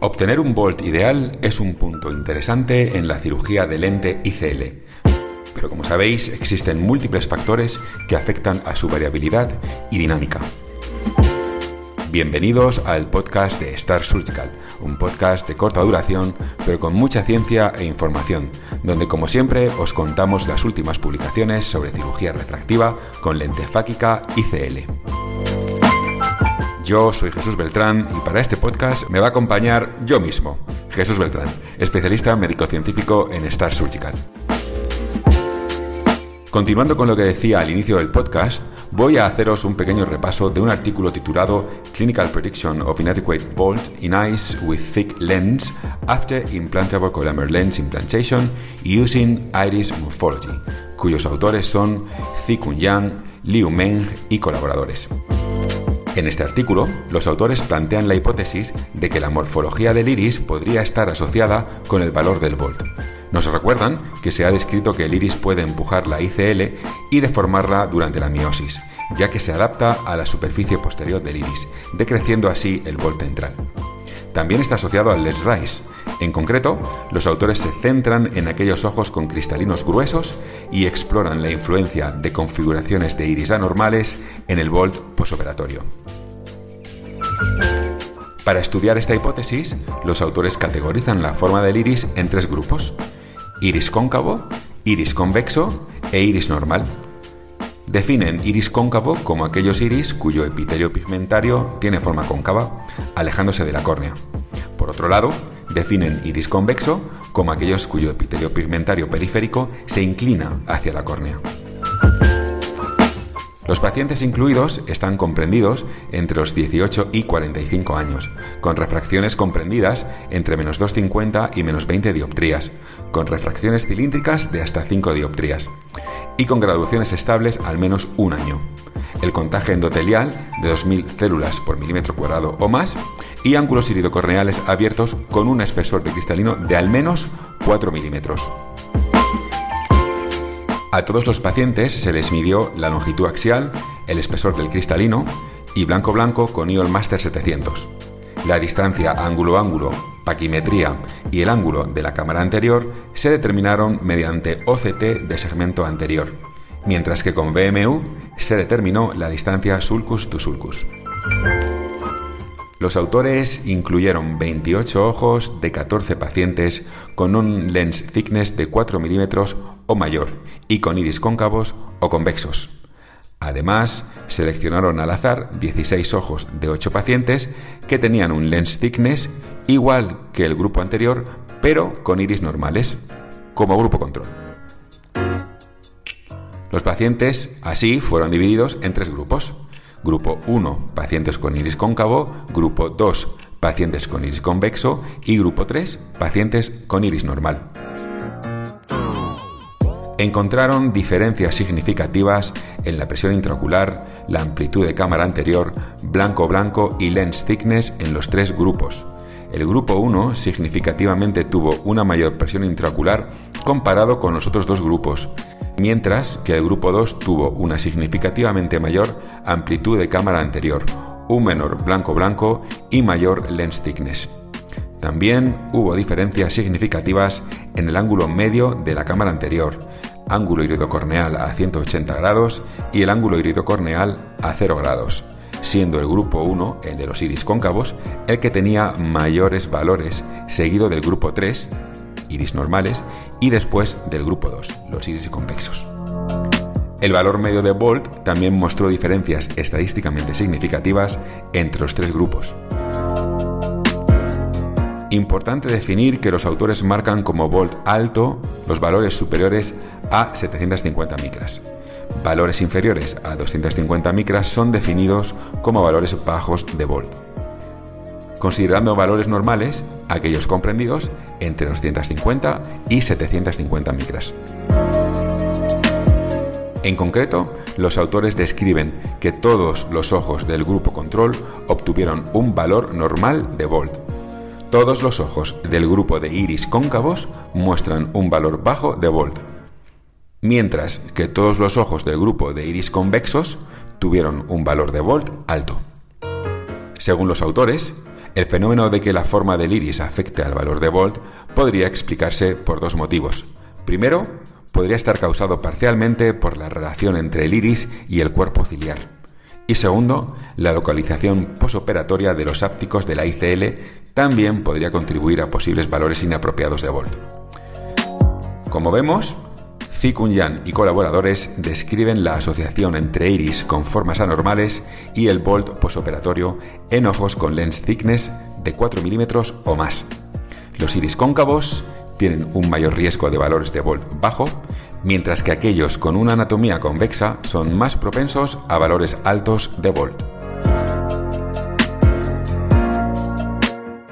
Obtener un volt ideal es un punto interesante en la cirugía de lente ICL. Pero como sabéis, existen múltiples factores que afectan a su variabilidad y dinámica. Bienvenidos al podcast de Star Surgical, un podcast de corta duración, pero con mucha ciencia e información, donde como siempre os contamos las últimas publicaciones sobre cirugía refractiva con lente fáquica ICL. Yo soy Jesús Beltrán y para este podcast me va a acompañar yo mismo, Jesús Beltrán, especialista médico-científico en Star Surgical. Continuando con lo que decía al inicio del podcast, voy a haceros un pequeño repaso de un artículo titulado Clinical Prediction of Inadequate Bolt in Eyes with Thick Lens After Implantable Collamer Lens Implantation Using Iris Morphology, cuyos autores son Zikun Yang, Liu Meng y colaboradores. En este artículo, los autores plantean la hipótesis de que la morfología del iris podría estar asociada con el valor del volt. Nos recuerdan que se ha descrito que el iris puede empujar la ICL y deformarla durante la miosis, ya que se adapta a la superficie posterior del iris, decreciendo así el volt central. También está asociado al Let's Rise. En concreto, los autores se centran en aquellos ojos con cristalinos gruesos y exploran la influencia de configuraciones de iris anormales en el volt posoperatorio. Para estudiar esta hipótesis, los autores categorizan la forma del iris en tres grupos: iris cóncavo, iris convexo e iris normal. Definen iris cóncavo como aquellos iris cuyo epitelio pigmentario tiene forma cóncava, alejándose de la córnea. Por otro lado, definen iris convexo como aquellos cuyo epitelio pigmentario periférico se inclina hacia la córnea. Los pacientes incluidos están comprendidos entre los 18 y 45 años, con refracciones comprendidas entre menos 2,50 y menos 20 dioptrías, con refracciones cilíndricas de hasta 5 dioptrías, y con graduaciones estables al menos un año. El contagio endotelial de 2.000 células por milímetro cuadrado o más y ángulos iridocorneales abiertos con un espesor de cristalino de al menos 4 milímetros. A todos los pacientes se les midió la longitud axial, el espesor del cristalino y blanco-blanco con IOL Master 700. La distancia ángulo-ángulo, paquimetría y el ángulo de la cámara anterior se determinaron mediante OCT de segmento anterior, mientras que con BMU se determinó la distancia sulcus to sulcus. Los autores incluyeron 28 ojos de 14 pacientes con un lens thickness de 4 milímetros o mayor y con iris cóncavos o convexos. Además, seleccionaron al azar 16 ojos de 8 pacientes que tenían un lens thickness igual que el grupo anterior, pero con iris normales, como grupo control. Los pacientes así fueron divididos en tres grupos. Grupo 1, pacientes con iris cóncavo, grupo 2, pacientes con iris convexo y grupo 3, pacientes con iris normal. Encontraron diferencias significativas en la presión intraocular, la amplitud de cámara anterior, blanco-blanco y lens thickness en los tres grupos. El grupo 1 significativamente tuvo una mayor presión intraocular comparado con los otros dos grupos, mientras que el grupo 2 tuvo una significativamente mayor amplitud de cámara anterior, un menor blanco-blanco y mayor lens thickness. También hubo diferencias significativas en el ángulo medio de la cámara anterior, ángulo iridocorneal a 180 grados y el ángulo iridocorneal a 0 grados, siendo el grupo 1, el de los iris cóncavos, el que tenía mayores valores, seguido del grupo 3, iris normales, y después del grupo 2, los iris convexos. El valor medio de Bolt también mostró diferencias estadísticamente significativas entre los tres grupos. Importante definir que los autores marcan como Bolt alto los valores superiores a 750 micras. Valores inferiores a 250 micras son definidos como valores bajos de Bolt. Considerando valores normales, aquellos comprendidos entre 250 y 750 micras. En concreto, los autores describen que todos los ojos del grupo control obtuvieron un valor normal de Volt. Todos los ojos del grupo de iris cóncavos muestran un valor bajo de Volt, mientras que todos los ojos del grupo de iris convexos tuvieron un valor de Volt alto. Según los autores, El fenómeno de que la forma del iris afecte al valor de Volt podría explicarse por dos motivos. Primero, podría estar causado parcialmente por la relación entre el iris y el cuerpo ciliar. Y segundo, la localización posoperatoria de los ápticos de la ICL también podría contribuir a posibles valores inapropiados de Volt. Como vemos, Zikun y colaboradores describen la asociación entre iris con formas anormales y el Volt posoperatorio en ojos con lens thickness de 4 milímetros o más. Los iris cóncavos tienen un mayor riesgo de valores de Volt bajo, mientras que aquellos con una anatomía convexa son más propensos a valores altos de Volt.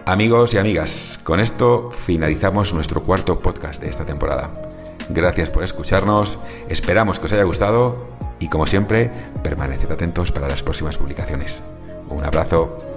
Amigos y amigas, con esto finalizamos nuestro cuarto podcast de esta temporada. Gracias por escucharnos, esperamos que os haya gustado y como siempre, permaneced atentos para las próximas publicaciones. Un abrazo.